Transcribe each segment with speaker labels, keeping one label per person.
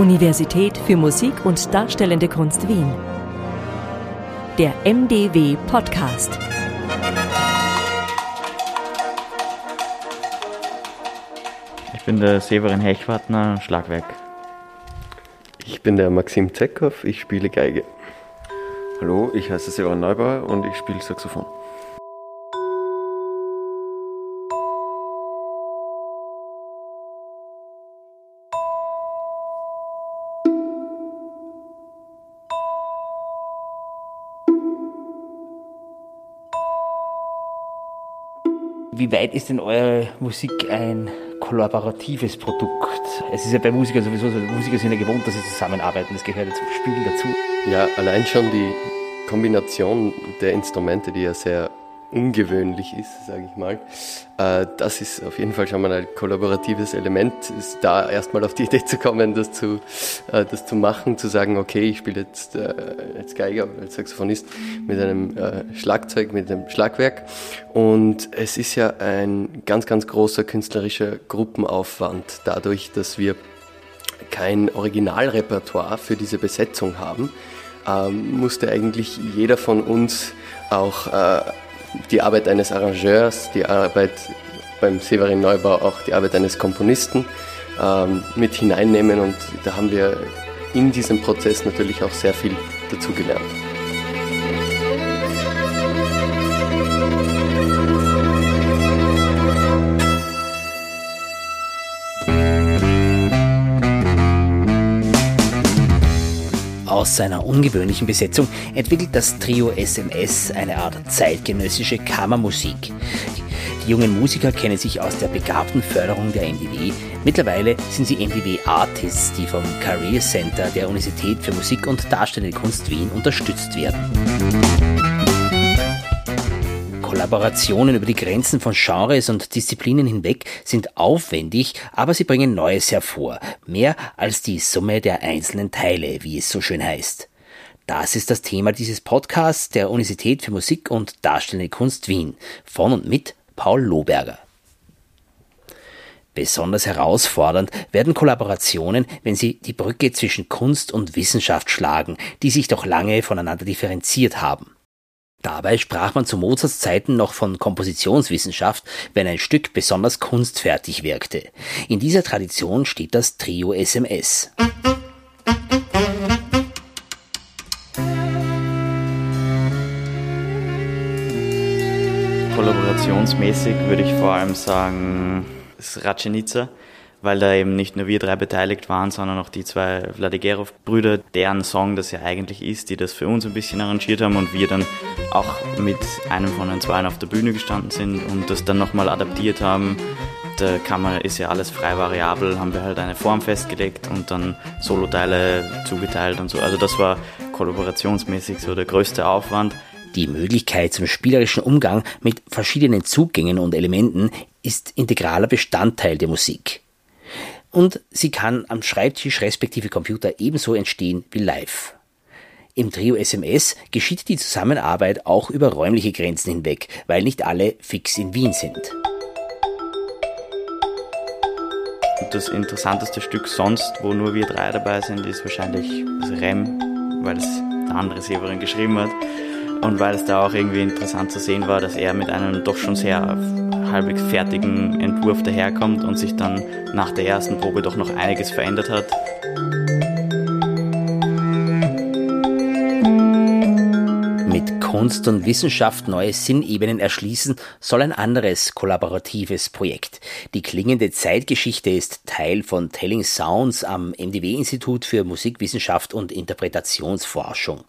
Speaker 1: Universität für Musik und Darstellende Kunst Wien. Der MDW Podcast.
Speaker 2: Ich bin der Severin Hechwartner, Schlagwerk.
Speaker 3: Ich bin der Maxim Zeckhoff, ich spiele Geige.
Speaker 4: Hallo, ich heiße Severin Neubauer und ich spiele Saxophon.
Speaker 5: Wie weit ist denn eure Musik ein kollaboratives Produkt? Es ist ja bei Musikern sowieso so, Musiker sind ja gewohnt, dass sie zusammenarbeiten, das gehört ja zum Spiel dazu.
Speaker 3: Ja, allein schon die Kombination der Instrumente, die ja sehr ungewöhnlich ist, sage ich mal. Äh, das ist auf jeden Fall schon mal ein kollaboratives Element, ist da erstmal auf die Idee zu kommen, das zu, äh, das zu machen, zu sagen, okay, ich spiele jetzt äh, als Geiger als Saxophonist mit einem Schlagzeug, mit einem Schlagwerk. Und es ist ja ein ganz, ganz großer künstlerischer Gruppenaufwand, dadurch, dass wir kein Originalrepertoire für diese Besetzung haben, ähm, musste eigentlich jeder von uns auch die Arbeit eines Arrangeurs, die Arbeit beim Severin Neubau auch die Arbeit eines Komponisten ähm, mit hineinnehmen und da haben wir in diesem Prozess natürlich auch sehr viel dazugelernt.
Speaker 5: Aus seiner ungewöhnlichen Besetzung entwickelt das Trio SMS eine Art zeitgenössische Kammermusik. Die jungen Musiker kennen sich aus der begabten Förderung der MDW. Mittlerweile sind sie MDW Artists, die vom Career Center der Universität für Musik und Darstellende Kunst Wien unterstützt werden. Kollaborationen über die Grenzen von Genres und Disziplinen hinweg sind aufwendig, aber sie bringen Neues hervor, mehr als die Summe der einzelnen Teile, wie es so schön heißt. Das ist das Thema dieses Podcasts der Universität für Musik und Darstellende Kunst Wien von und mit Paul Lohberger. Besonders herausfordernd werden Kollaborationen, wenn sie die Brücke zwischen Kunst und Wissenschaft schlagen, die sich doch lange voneinander differenziert haben. Dabei sprach man zu Mozarts Zeiten noch von Kompositionswissenschaft, wenn ein Stück besonders kunstfertig wirkte. In dieser Tradition steht das Trio SMS.
Speaker 2: Kollaborationsmäßig würde ich vor allem sagen, das Ratschenica weil da eben nicht nur wir drei beteiligt waren, sondern auch die zwei Vladigerov-Brüder, deren Song das ja eigentlich ist, die das für uns ein bisschen arrangiert haben und wir dann auch mit einem von den zwei auf der Bühne gestanden sind und das dann nochmal adaptiert haben. Der Kammer ist ja alles frei variabel, haben wir halt eine Form festgelegt und dann Soloteile zugeteilt und so. Also das war kollaborationsmäßig so der größte Aufwand.
Speaker 5: Die Möglichkeit zum spielerischen Umgang mit verschiedenen Zugängen und Elementen ist integraler Bestandteil der Musik und sie kann am Schreibtisch respektive Computer ebenso entstehen wie live. Im Trio SMS geschieht die Zusammenarbeit auch über räumliche Grenzen hinweg, weil nicht alle fix in Wien sind.
Speaker 2: Das interessanteste Stück sonst, wo nur wir drei dabei sind, ist wahrscheinlich das Rem, weil es der andere Severin geschrieben hat. Und weil es da auch irgendwie interessant zu sehen war, dass er mit einem doch schon sehr halbwegs fertigen Entwurf daherkommt und sich dann nach der ersten Probe doch noch einiges verändert hat.
Speaker 5: Mit Kunst und Wissenschaft neue Sinnebenen erschließen soll ein anderes kollaboratives Projekt. Die klingende Zeitgeschichte ist Teil von Telling Sounds am MDW-Institut für Musikwissenschaft und Interpretationsforschung.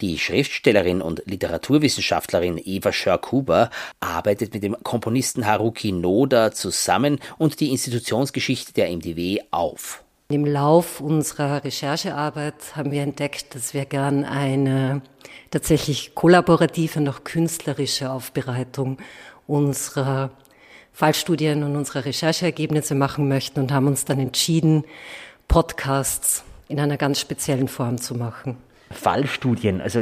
Speaker 5: Die Schriftstellerin und Literaturwissenschaftlerin Eva Schörk-Huber arbeitet mit dem Komponisten Haruki Noda zusammen und die Institutionsgeschichte der MDW auf.
Speaker 6: Im Lauf unserer Recherchearbeit haben wir entdeckt, dass wir gern eine tatsächlich kollaborative auch künstlerische Aufbereitung unserer Fallstudien und unserer Rechercheergebnisse machen möchten und haben uns dann entschieden, Podcasts in einer ganz speziellen Form zu machen.
Speaker 5: Fallstudien, also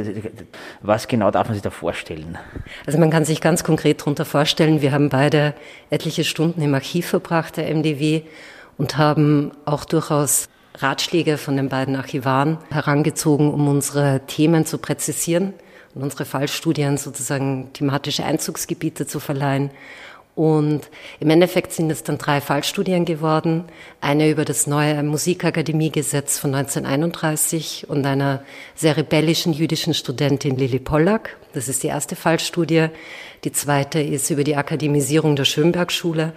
Speaker 5: was genau darf man sich da vorstellen?
Speaker 6: Also man kann sich ganz konkret darunter vorstellen, wir haben beide etliche Stunden im Archiv verbracht, der MDW, und haben auch durchaus Ratschläge von den beiden Archivaren herangezogen, um unsere Themen zu präzisieren und unsere Fallstudien sozusagen thematische Einzugsgebiete zu verleihen. Und im Endeffekt sind es dann drei Fallstudien geworden. Eine über das neue Musikakademiegesetz von 1931 und einer sehr rebellischen jüdischen Studentin Lili Pollack. Das ist die erste Fallstudie. Die zweite ist über die Akademisierung der Schönbergschule.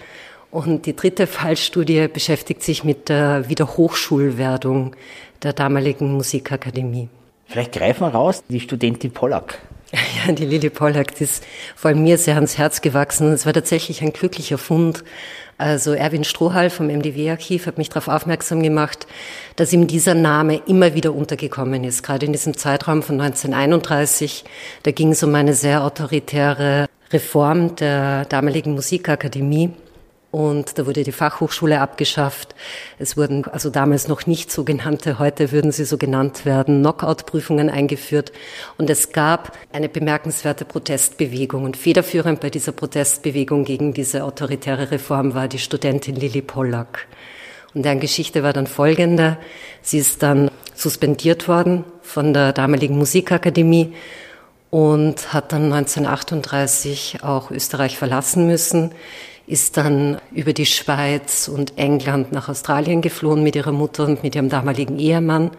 Speaker 6: Und die dritte Fallstudie beschäftigt sich mit der Wiederhochschulwerdung der damaligen Musikakademie.
Speaker 5: Vielleicht greifen wir raus, die Studentin Pollack.
Speaker 6: Ja, die Lili Pollack, die ist vor allem mir sehr ans Herz gewachsen. Es war tatsächlich ein glücklicher Fund. Also Erwin Strohal vom MDW-Archiv hat mich darauf aufmerksam gemacht, dass ihm dieser Name immer wieder untergekommen ist. Gerade in diesem Zeitraum von 1931, da ging es um eine sehr autoritäre Reform der damaligen Musikakademie. Und da wurde die Fachhochschule abgeschafft. Es wurden also damals noch nicht sogenannte, heute würden sie so genannt werden, Knockout-Prüfungen eingeführt. Und es gab eine bemerkenswerte Protestbewegung. Und federführend bei dieser Protestbewegung gegen diese autoritäre Reform war die Studentin Lili Pollack. Und deren Geschichte war dann folgende. Sie ist dann suspendiert worden von der damaligen Musikakademie und hat dann 1938 auch Österreich verlassen müssen ist dann über die Schweiz und England nach Australien geflohen mit ihrer Mutter und mit ihrem damaligen Ehemann.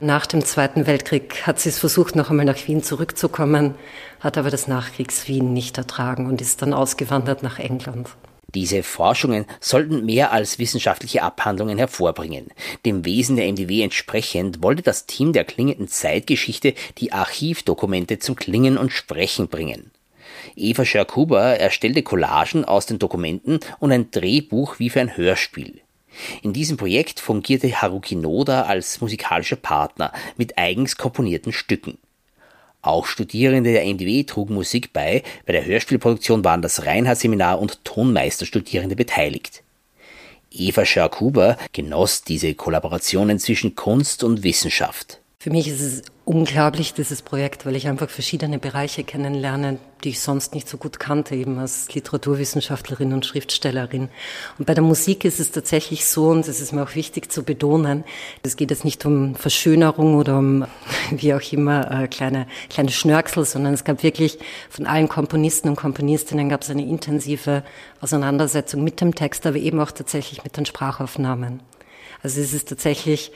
Speaker 6: Nach dem Zweiten Weltkrieg hat sie es versucht, noch einmal nach Wien zurückzukommen, hat aber das Nachkriegs-Wien nicht ertragen und ist dann ausgewandert nach England.
Speaker 5: Diese Forschungen sollten mehr als wissenschaftliche Abhandlungen hervorbringen. Dem Wesen der MDW entsprechend wollte das Team der klingenden Zeitgeschichte die Archivdokumente zum Klingen und Sprechen bringen. Eva Scherkuber erstellte Collagen aus den Dokumenten und ein Drehbuch wie für ein Hörspiel. In diesem Projekt fungierte Haruki Noda als musikalischer Partner mit eigens komponierten Stücken. Auch Studierende der MDW trugen Musik bei, bei der Hörspielproduktion waren das Reinhardt-Seminar und Tonmeisterstudierende beteiligt. Eva Scharkuber genoss diese Kollaborationen zwischen Kunst und Wissenschaft.
Speaker 6: Für mich ist es unglaublich, dieses Projekt, weil ich einfach verschiedene Bereiche kennenlerne, die ich sonst nicht so gut kannte, eben als Literaturwissenschaftlerin und Schriftstellerin. Und bei der Musik ist es tatsächlich so, und das ist mir auch wichtig zu betonen, es geht jetzt nicht um Verschönerung oder um, wie auch immer, äh, kleine, kleine Schnörksel, sondern es gab wirklich von allen Komponisten und Komponistinnen gab es eine intensive Auseinandersetzung mit dem Text, aber eben auch tatsächlich mit den Sprachaufnahmen. Also es ist tatsächlich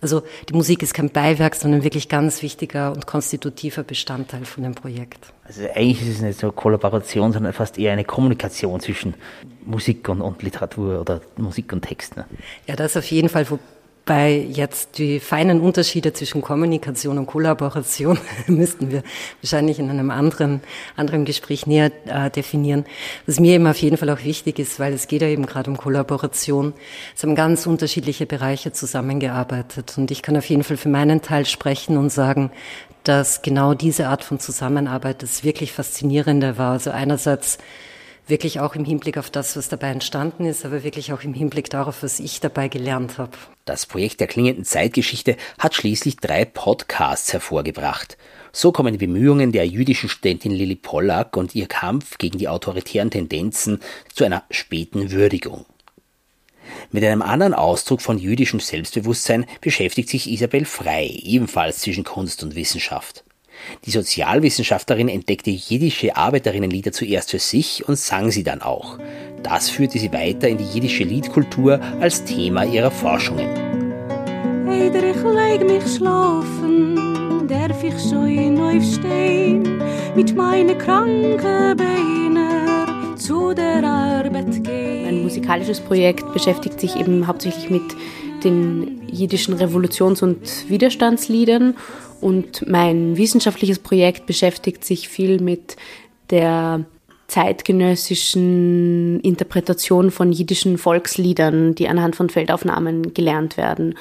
Speaker 6: also die Musik ist kein Beiwerk, sondern wirklich ganz wichtiger und konstitutiver Bestandteil von dem Projekt.
Speaker 5: Also eigentlich ist es nicht so eine Kollaboration, sondern fast eher eine Kommunikation zwischen Musik und, und Literatur oder Musik und Text. Ne?
Speaker 6: Ja, das auf jeden Fall. Wo, bei jetzt die feinen Unterschiede zwischen Kommunikation und Kollaboration müssten wir wahrscheinlich in einem anderen, anderen Gespräch näher äh, definieren. Was mir eben auf jeden Fall auch wichtig ist, weil es geht ja eben gerade um Kollaboration. Es haben ganz unterschiedliche Bereiche zusammengearbeitet und ich kann auf jeden Fall für meinen Teil sprechen und sagen, dass genau diese Art von Zusammenarbeit das wirklich Faszinierende war. Also einerseits wirklich auch im Hinblick auf das, was dabei entstanden ist, aber wirklich auch im Hinblick darauf, was ich dabei gelernt habe.
Speaker 5: Das Projekt der klingenden Zeitgeschichte hat schließlich drei Podcasts hervorgebracht. So kommen die Bemühungen der jüdischen Studentin Lili Pollack und ihr Kampf gegen die autoritären Tendenzen zu einer späten Würdigung. Mit einem anderen Ausdruck von jüdischem Selbstbewusstsein beschäftigt sich Isabel Frei, ebenfalls zwischen Kunst und Wissenschaft. Die Sozialwissenschaftlerin entdeckte jiddische Arbeiterinnenlieder zuerst für sich und sang sie dann auch. Das führte sie weiter in die jiddische Liedkultur als Thema ihrer Forschungen.
Speaker 7: Eider ich leg mich schlafen, darf ich schon aufstehen, mit meinen kranken Beinen zu der Arbeit gehen.
Speaker 8: Ein musikalisches Projekt beschäftigt sich eben hauptsächlich mit den jiddischen Revolutions- und Widerstandsliedern und mein wissenschaftliches Projekt beschäftigt sich viel mit der zeitgenössischen Interpretation von jiddischen Volksliedern, die anhand von Feldaufnahmen gelernt werden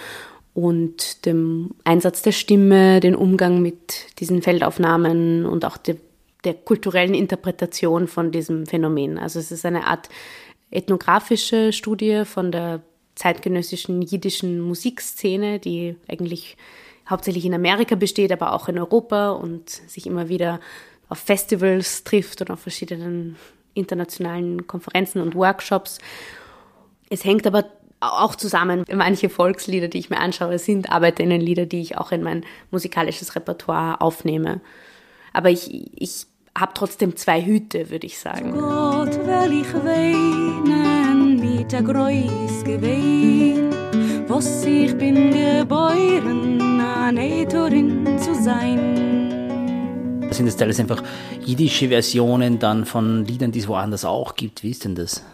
Speaker 8: und dem Einsatz der Stimme, den Umgang mit diesen Feldaufnahmen und auch der, der kulturellen Interpretation von diesem Phänomen. Also es ist eine Art ethnografische Studie von der zeitgenössischen jiddischen Musikszene, die eigentlich hauptsächlich in Amerika besteht, aber auch in Europa und sich immer wieder auf Festivals trifft und auf verschiedenen internationalen Konferenzen und Workshops. Es hängt aber auch zusammen. Manche Volkslieder, die ich mir anschaue, sind Arbeiterinnenlieder, die ich auch in mein musikalisches Repertoire aufnehme. Aber ich, ich habe trotzdem zwei Hüte, würde ich sagen.
Speaker 7: Gott mit der Groß gewehen, was ich bin geboren, eine Torin zu sein.
Speaker 5: Sind das teilweise einfach jiddische Versionen dann von Liedern, die es woanders auch gibt? Wie ist denn das?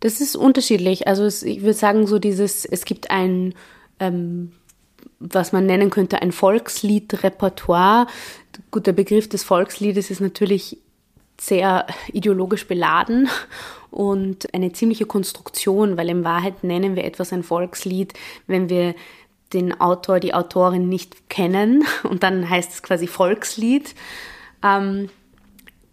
Speaker 8: Das ist unterschiedlich. Also es, ich würde sagen, so dieses, es gibt ein, ähm, was man nennen könnte, ein Volkslied-Repertoire. Gut, der Begriff des Volksliedes ist natürlich sehr ideologisch beladen und eine ziemliche Konstruktion, weil in Wahrheit nennen wir etwas ein Volkslied, wenn wir den Autor, die Autorin nicht kennen und dann heißt es quasi Volkslied. Ähm,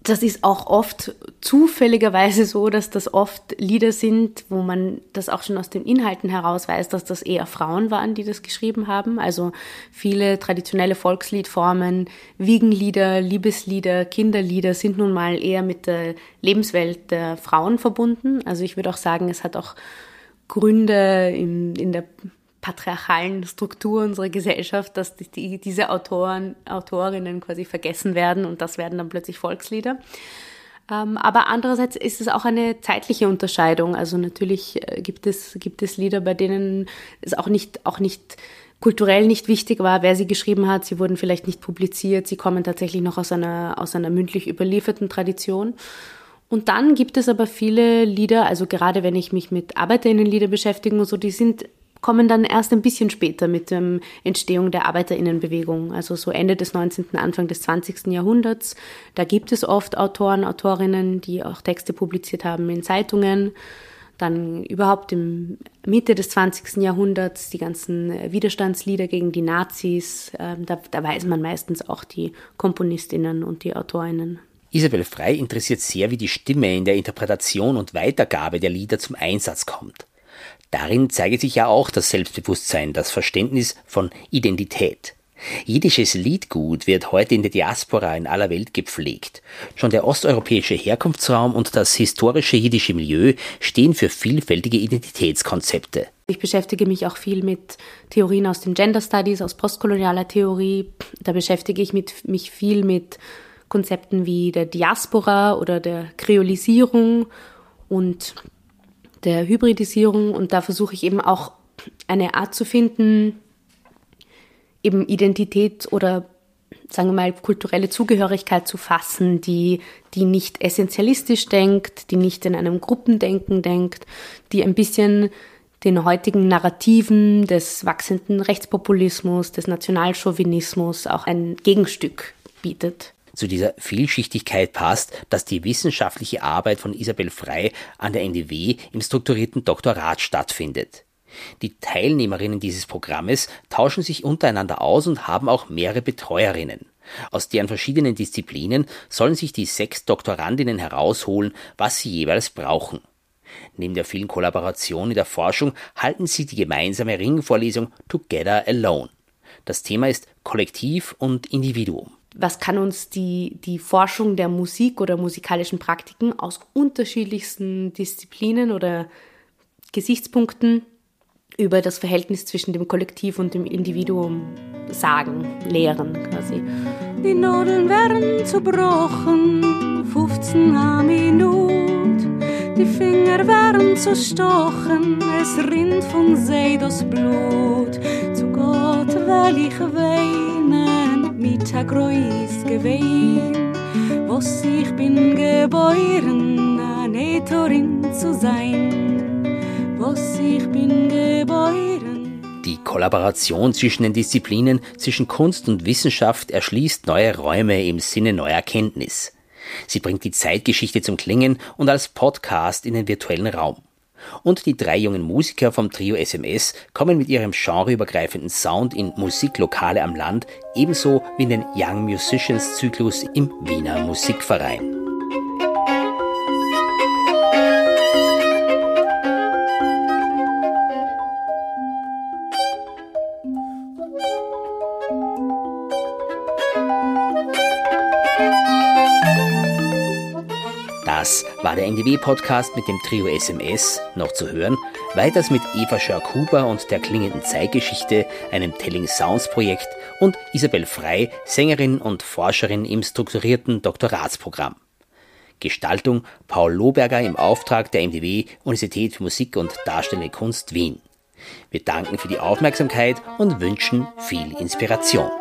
Speaker 8: das ist auch oft zufälligerweise so, dass das oft Lieder sind, wo man das auch schon aus den Inhalten heraus weiß, dass das eher Frauen waren, die das geschrieben haben. Also viele traditionelle Volksliedformen, Wiegenlieder, Liebeslieder, Kinderlieder sind nun mal eher mit der Lebenswelt der Frauen verbunden. Also ich würde auch sagen, es hat auch Gründe in, in der patriarchalen Struktur unserer Gesellschaft, dass die, diese Autoren, Autorinnen quasi vergessen werden und das werden dann plötzlich Volkslieder. Ähm, aber andererseits ist es auch eine zeitliche Unterscheidung. Also natürlich äh, gibt es, gibt es Lieder, bei denen es auch nicht, auch nicht kulturell nicht wichtig war, wer sie geschrieben hat. Sie wurden vielleicht nicht publiziert. Sie kommen tatsächlich noch aus einer, aus einer mündlich überlieferten Tradition. Und dann gibt es aber viele Lieder, also gerade wenn ich mich mit Arbeiterinnenlieder beschäftige und so, die sind kommen dann erst ein bisschen später mit der Entstehung der Arbeiterinnenbewegung, also so Ende des 19., Anfang des 20. Jahrhunderts. Da gibt es oft Autoren, Autorinnen, die auch Texte publiziert haben in Zeitungen. Dann überhaupt im Mitte des 20. Jahrhunderts die ganzen Widerstandslieder gegen die Nazis. Ähm, da, da weiß man meistens auch die Komponistinnen und die Autorinnen.
Speaker 5: Isabel Frei interessiert sehr, wie die Stimme in der Interpretation und Weitergabe der Lieder zum Einsatz kommt. Darin zeige sich ja auch das Selbstbewusstsein, das Verständnis von Identität. Jiddisches Liedgut wird heute in der Diaspora in aller Welt gepflegt. Schon der osteuropäische Herkunftsraum und das historische jiddische Milieu stehen für vielfältige Identitätskonzepte.
Speaker 8: Ich beschäftige mich auch viel mit Theorien aus den Gender Studies, aus postkolonialer Theorie. Da beschäftige ich mit, mich viel mit Konzepten wie der Diaspora oder der Kreolisierung und der Hybridisierung und da versuche ich eben auch eine Art zu finden, eben Identität oder sagen wir mal kulturelle Zugehörigkeit zu fassen, die, die nicht essentialistisch denkt, die nicht in einem Gruppendenken denkt, die ein bisschen den heutigen Narrativen des wachsenden Rechtspopulismus, des Nationalchauvinismus auch ein Gegenstück bietet.
Speaker 5: Zu dieser Vielschichtigkeit passt, dass die wissenschaftliche Arbeit von Isabel Frei an der NDW im strukturierten Doktorat stattfindet. Die Teilnehmerinnen dieses Programmes tauschen sich untereinander aus und haben auch mehrere Betreuerinnen. Aus deren verschiedenen Disziplinen sollen sich die sechs Doktorandinnen herausholen, was sie jeweils brauchen. Neben der vielen Kollaboration in der Forschung halten sie die gemeinsame Ringvorlesung Together Alone. Das Thema ist Kollektiv und Individuum
Speaker 8: was kann uns die, die Forschung der Musik oder musikalischen Praktiken aus unterschiedlichsten Disziplinen oder Gesichtspunkten über das Verhältnis zwischen dem Kollektiv und dem Individuum sagen, lehren quasi.
Speaker 7: Die Nadeln werden zerbrochen, 15 Minute. Die Finger werden zerstochen, es rinnt von See das Blut. Zu Gott will ich weinen Mittag ist gewesen, was ich bin geboren, eine Torin zu sein, was ich bin geboren.
Speaker 5: Die Kollaboration zwischen den Disziplinen, zwischen Kunst und Wissenschaft erschließt neue Räume im Sinne neuer Kenntnis. Sie bringt die Zeitgeschichte zum Klingen und als Podcast in den virtuellen Raum. Und die drei jungen Musiker vom Trio SMS kommen mit ihrem genreübergreifenden Sound in Musiklokale am Land, ebenso wie in den Young Musicians Zyklus im Wiener Musikverein. War der NDW-Podcast mit dem Trio SMS, noch zu hören, Weiters mit Eva Schörk-Huber und der klingenden Zeitgeschichte, einem Telling Sounds Projekt und Isabel Frei, Sängerin und Forscherin im strukturierten Doktoratsprogramm. Gestaltung Paul Lohberger im Auftrag der MDW Universität für Musik und Darstellende Kunst Wien. Wir danken für die Aufmerksamkeit und wünschen viel Inspiration.